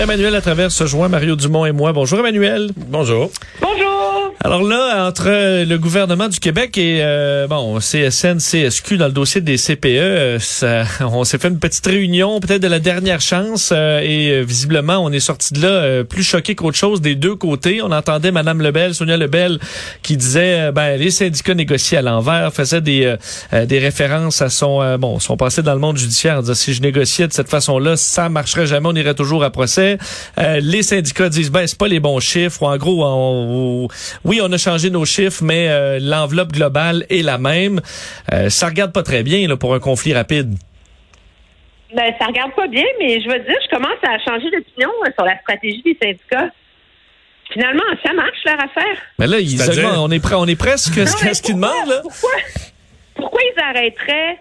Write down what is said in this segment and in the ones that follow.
Emmanuel à travers se joint Mario Dumont et moi. Bonjour Emmanuel. Bonjour. Bonjour! Alors là, entre le gouvernement du Québec et euh, bon CSN, CSQ dans le dossier des CPE, euh, ça, on s'est fait une petite réunion, peut-être de la dernière chance, euh, et euh, visiblement on est sorti de là euh, plus choqué qu'autre chose des deux côtés. On entendait Madame Lebel, Sonia Lebel, qui disait euh, ben les syndicats négocient à l'envers, faisait des des références à son euh, bon son passé dans le monde judiciaire, en disant si je négociais de cette façon-là, ça marcherait jamais, on irait toujours à procès. Euh, les syndicats disent ben c'est pas les bons chiffres. Ou en gros, on- on- oui on a changé nos chiffres, mais euh, l'enveloppe globale est la même. Euh, ça regarde pas très bien là, pour un conflit rapide. Ben, ça regarde pas bien, mais je veux dire, je commence à changer d'opinion euh, sur la stratégie des syndicats. Finalement, ça marche leur affaire. Mais là, ils augmentent. on est prêt, on est presque Non, ce qu'ils pourquoi- demandent là. Pourquoi, pourquoi ils arrêteraient?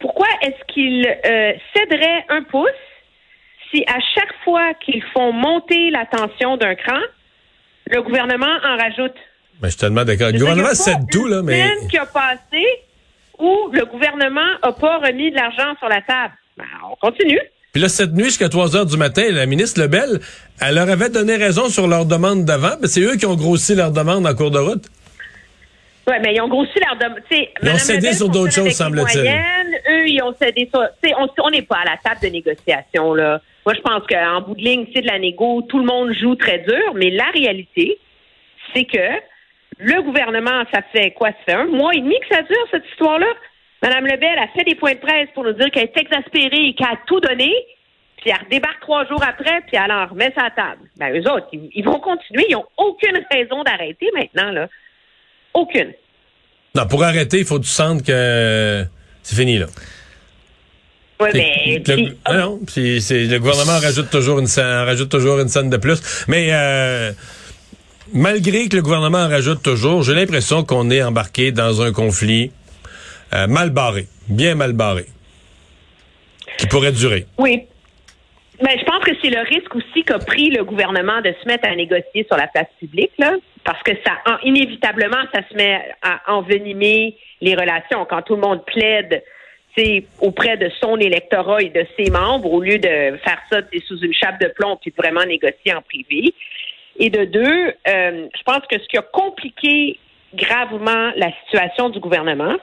Pourquoi est-ce qu'ils euh, céderaient un pouce? Si à chaque fois qu'ils font monter la tension d'un cran, le gouvernement en rajoute? Ben, je suis tellement d'accord. Le gouvernement cède tout, là, une mais. semaine qui a passé où le gouvernement n'a pas remis de l'argent sur la table. Ben, on continue. Puis là, cette nuit, jusqu'à 3 heures du matin, la ministre Lebel, elle leur avait donné raison sur leur demande d'avant. C'est eux qui ont grossi leur demande en cours de route. Oui, mais ils ont grossi leur demande. Ils ont cédé Lebel sur d'autres choses, semble-t-il. Eux, ils ont cédé sur. on n'est pas à la table de négociation, là. Moi, je pense qu'en bout de ligne, c'est de la négo, tout le monde joue très dur, mais la réalité, c'est que le gouvernement, ça fait quoi? Ça fait un mois et demi que ça dure, cette histoire-là. Mme Lebel a fait des points de presse pour nous dire qu'elle est exaspérée et qu'elle a tout donné, puis elle redébarque trois jours après, puis elle en remet sa table. Ben, eux autres, ils, vont continuer. Ils n'ont aucune raison d'arrêter maintenant, là. Aucune. Non, pour arrêter, il faut que tu que c'est fini, là. Oui, mais. le, puis- Ah non, puis c'est- le gouvernement rajoute toujours une scène, rajoute toujours une scène de plus. Mais euh, malgré que le gouvernement en rajoute toujours, j'ai l'impression qu'on est embarqué dans un conflit euh, mal barré, bien mal barré, qui pourrait durer. Oui. Ben, je pense que c'est le risque aussi qu'a pris le gouvernement de se mettre à négocier sur la place publique, là, parce que ça, en- inévitablement, ça se met à envenimer les relations. Quand tout le monde plaide, auprès de son électorat et de ses membres, au lieu de faire ça sous une chape de plomb puis de vraiment négocier en privé. Et de deux, euh, je pense que ce qui a compliqué gravement la situation du gouvernement,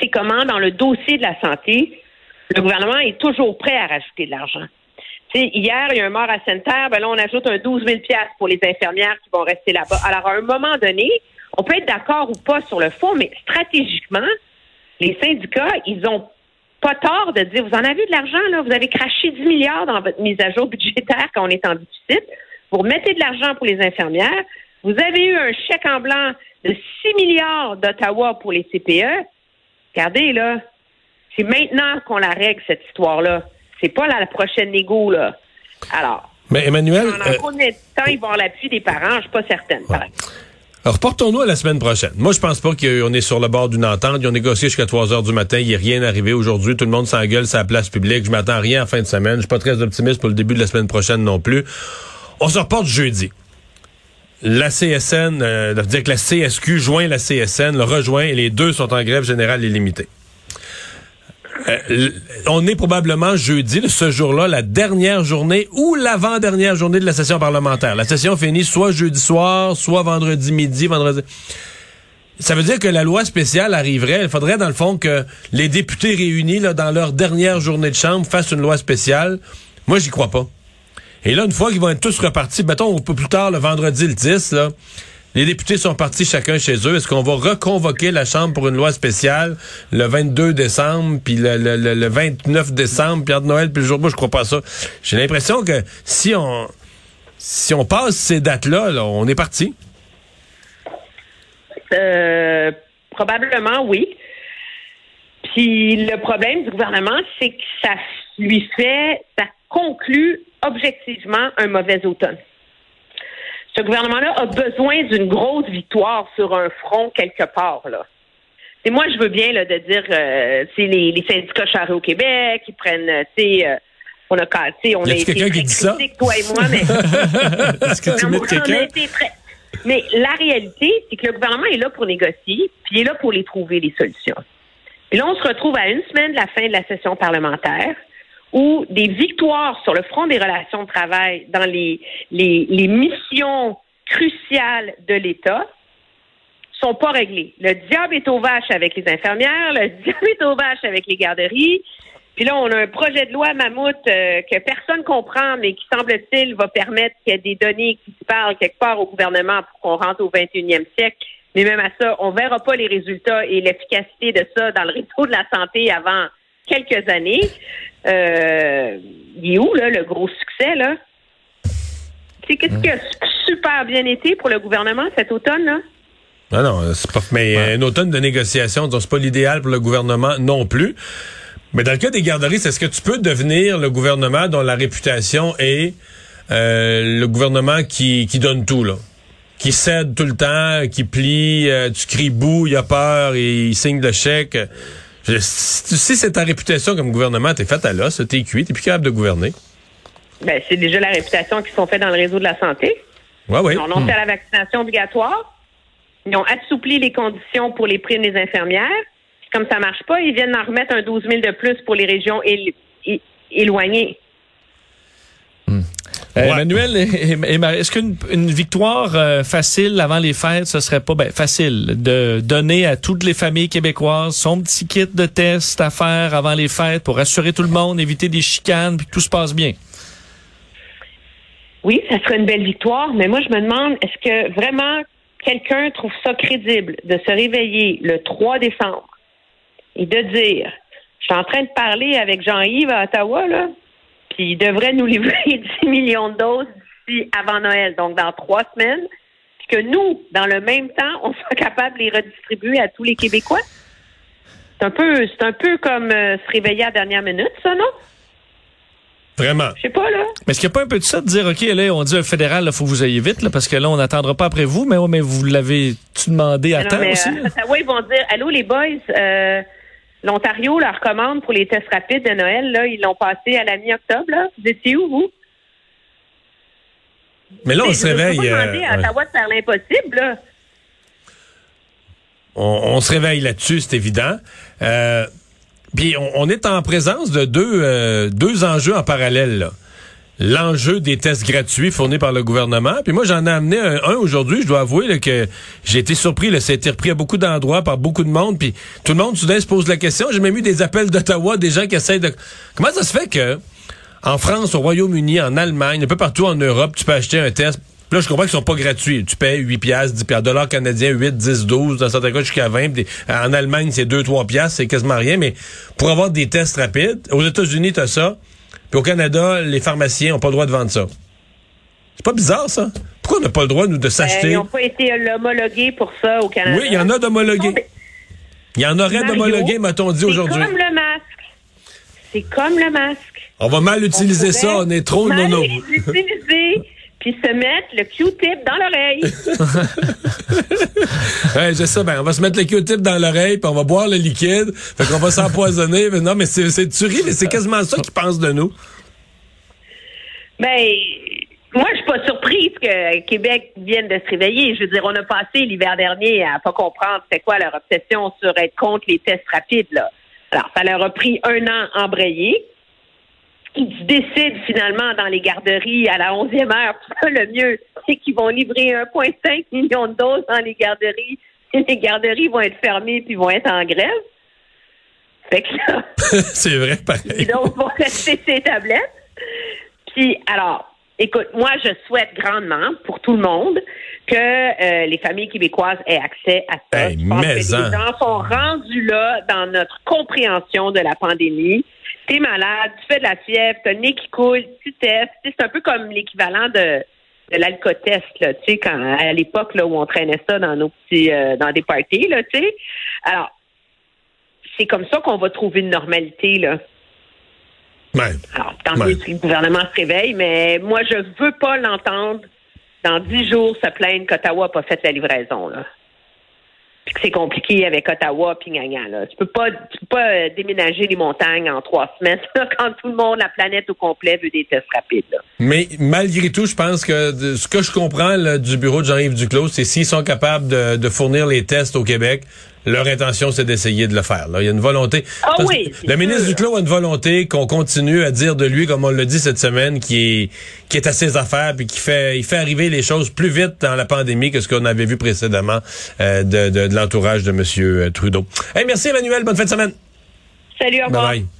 c'est comment, dans le dossier de la santé, le gouvernement est toujours prêt à rajouter de l'argent. Hier, il y a un mort à Sainte-Terre, ben là, on ajoute un 12 000 pour les infirmières qui vont rester là-bas. Alors, à un moment donné, on peut être d'accord ou pas sur le fond, mais stratégiquement, les syndicats, ils ont pas tort de dire, vous en avez de l'argent, là, vous avez craché 10 milliards dans votre mise à jour budgétaire quand on est en déficit, vous remettez de l'argent pour les infirmières, vous avez eu un chèque en blanc de 6 milliards d'Ottawa pour les CPE. Regardez, là, c'est maintenant qu'on la règle, cette histoire-là. C'est pas la, prochaine négo, là. Alors, Mais Emmanuel, pendant euh, combien de temps ils vont avoir l'appui des parents? Je suis pas certaine. Reportons-nous à la semaine prochaine. Moi, je pense pas qu'on est sur le bord d'une entente. Ils ont négocié jusqu'à 3 heures du matin. Il n'y a rien arrivé aujourd'hui. Tout le monde s'engueule sur la place publique. Je m'attends à rien en fin de semaine. Je suis pas très optimiste pour le début de la semaine prochaine non plus. On se reporte jeudi. La CSN, euh, dire que la CSQ joint la CSN, le rejoint et les deux sont en grève générale illimitée. Euh, on est probablement jeudi, ce jour-là, la dernière journée ou l'avant-dernière journée de la session parlementaire. La session finit soit jeudi soir, soit vendredi midi, vendredi. Ça veut dire que la loi spéciale arriverait. Il faudrait, dans le fond, que les députés réunis dans leur dernière journée de chambre fassent une loi spéciale. Moi, j'y crois pas. Et là, une fois qu'ils vont être tous repartis, mettons, un peu plus tard, le vendredi le 10, là, les députés sont partis chacun chez eux. Est-ce qu'on va reconvoquer la Chambre pour une loi spéciale le 22 décembre, puis le, le- le- le 29 décembre, puis entre Noël, puis le jour? Moi, je crois pas ça. J'ai l'impression que si on passe ces dates-là, là, on est parti. Euh, probablement, oui. Puis le problème du gouvernement, c'est que ça lui fait, ça conclut objectivement un mauvais automne. Ce gouvernement-là a besoin d'une grosse victoire sur un front quelque part, là. Et moi, je veux bien là, de dire, euh, c'est les, les syndicats charrés au Québec, qui prennent, euh, tu sais, euh, on a cassé, on Y a été quelqu'un qui dit ça? toi et moi, mais que tu on a très- Mais la réalité, c'est que le gouvernement est là pour négocier, puis il est là pour les trouver, les solutions. Puis là, on se retrouve à une semaine de la fin de la session parlementaire où des victoires sur le front des relations de travail dans les, les, les missions cruciales de l'État sont pas réglées. Le diable est aux vaches avec les infirmières, le diable est aux vaches avec les garderies. Puis là, on a un projet de loi mammouth euh, que personne comprend, mais qui semble-t-il va permettre qu'il y ait des données qui se parlent quelque part au gouvernement pour qu'on rentre au 21e siècle. Mais même à ça, on verra pas les résultats et l'efficacité de ça dans le réseau de la santé avant quelques années. Euh, il est où, là, le gros succès, là? Sais, qu'est-ce qui a super bien été pour le gouvernement cet automne, là? Non, non, c'est pas. Mais euh, un automne de négociation, donc c'est pas l'idéal pour le gouvernement non plus. Mais dans le cas des garderies, est-ce que tu peux devenir le gouvernement dont la réputation est euh, le gouvernement qui, qui donne tout, là? Qui cède tout le temps, qui plie, euh, tu cries bouh, il a peur il signe le chèque. Je- si tu sais c'est ta réputation comme gouvernement, t'es fait à l'os, t'es cuit, t'es plus capable de gouverner. Ben, c'est déjà la réputation qui sont faits dans le réseau de la santé. Ouais, oui. Ils ont annoncé à la vaccination obligatoire. Ils ont assoupli les conditions pour les primes des infirmières. Puis Comme ça marche pas, ils viennent en remettre un 12 000 de plus pour les régions él- éloignées. Euh, Ouais. Emmanuel est-ce qu'une une victoire euh, facile avant les fêtes, ce serait pas ben, facile de donner à toutes les familles québécoises son petit kit de test à faire avant les fêtes pour assurer tout le monde, éviter des chicanes, puis que tout se passe bien? Oui, ça serait une belle victoire, mais moi, je me demande, est-ce que vraiment quelqu'un trouve ça crédible de se réveiller le 3 décembre et de dire, je suis en train de parler avec Jean-Yves à Ottawa, là, puis il devrait nous livrer 10 millions de doses d'ici avant Noël, donc dans trois semaines, puis que nous, dans le même temps, on soit capable de les redistribuer à tous les Québécois? C'est un peu, c'est un peu comme euh, se réveiller à la dernière minute, ça, non? Vraiment. Je sais pas, là. Mais est-ce qu'il n'y a pas un peu de ça de dire, OK, là, on dit au fédéral, il faut que vous ayez vite, là, parce que là, on n'attendra pas après vous, mais, oh, mais vous l'avez-tu demandé à Non, temps mais, aussi? euh? Ottawa, ils vont dire Allô, les boys, euh, l'Ontario leur commande pour les tests rapides de Noël, là, ils l'ont passé à la mi-octobre. Vous étiez où, vous? Mais là, on se réveille. pas demander euh, à ouais. Ottawa de faire l'impossible, là. on, on se réveille là-dessus, c'est évident. Euh, Puis on, on est en présence de deux, euh, deux enjeux en parallèle. là. L'enjeu des tests gratuits fournis par le gouvernement. Puis moi, j'en ai amené un, un aujourd'hui. Je dois avouer là, que j'ai été surpris. Là, ça a été repris à beaucoup d'endroits par beaucoup de monde. Puis tout le monde, soudain, se pose la question. J'ai même eu des appels d'Ottawa, des gens qui essayent de... Comment ça se fait que en France, au Royaume-Uni, en Allemagne, un peu partout en Europe, tu peux acheter un test? Puis Là, je comprends qu'ils sont pas gratuits. Tu payes 8 piastres, 10 piastres, dollars canadiens, 8, 10, 12, dans certains cas jusqu'à 20. Puis en Allemagne, c'est 2, 3 piastres, c'est quasiment rien. Mais pour avoir des tests rapides, aux États-Unis, t'as ça. Puis au Canada, les pharmaciens ont pas le droit de vendre ça. C'est pas bizarre, ça? Pourquoi on n'a pas le droit, nous, de Euh, s'acheter? ils n'ont pas été homologués pour ça au Canada. oui, il y en a d'homologués. Il y en aurait d'homologués, m'a-t-on dit C'est aujourd'hui. comme le masque. C'est comme le masque. On va mal On utiliser ça, on est trop mal nono. Puis se mettre le Q-tip dans l'oreille. Ouais, j'ai ça, ben, on va se mettre le Q-tip dans l'oreille, puis on va boire le liquide, fait qu'on va s'empoisonner. Mais non, mais c'est, c'est tu ris, mais c'est quasiment ça qu'ils pensent de nous. Ben, moi, je suis pas surprise que Québec vienne de se réveiller. Je veux dire, on a passé l'hiver dernier à pas comprendre c'était quoi leur obsession sur être contre les tests rapides, là. Alors, ça leur a pris un an à embrayer. Ils décident finalement dans les garderies à la 11e heure, le mieux, c'est qu'ils vont livrer 1,5 million de doses dans les garderies. Et les garderies vont être fermées puis vont être en grève. Fait que là, c'est vrai, pareil. doses vont rester ces tablettes. Puis, alors, écoute, moi, je souhaite grandement pour tout le monde que euh, les familles québécoises aient accès à ça. Hey, je pense que les en. gens sont rendus là dans notre compréhension de la pandémie. T'es malade, tu fais de la fièvre, t'as le nez qui coule, tu testes. C'est un peu comme l'équivalent de, de l'alcotest, là, tu sais, quand à l'époque là où on traînait ça dans nos petits euh, dans des parties, là, tu sais. Alors, c'est comme ça qu'on va trouver une normalité, là. Ouais. Alors, tant mieux si le gouvernement se réveille, mais moi, je veux pas l'entendre dans dix jours se plaindre qu'Ottawa n'a pas fait la livraison. Là. Puis que c'est compliqué avec Ottawa puis là. Tu peux pas tu peux pas euh, déménager les montagnes en trois semaines quand tout le monde, la planète au complet veut des tests rapides. Mais malgré tout, je pense que ce que je comprends du bureau de Jean-Yves Duclos, c'est s'ils sont capables de fournir les tests au Québec, leur intention, c'est d'essayer de le faire. Là. Il y a une volonté. Ah oui, le ministre Duclos a une volonté qu'on continue à dire de lui, comme on l'a dit cette semaine, qui est qui est à ses affaires, puis qui fait il fait arriver les choses plus vite dans la pandémie que ce qu'on avait vu précédemment euh, de, de, de l'entourage de M. Trudeau. Hey, merci Emmanuel, bonne fin de semaine. Salut, au revoir. Bye bye.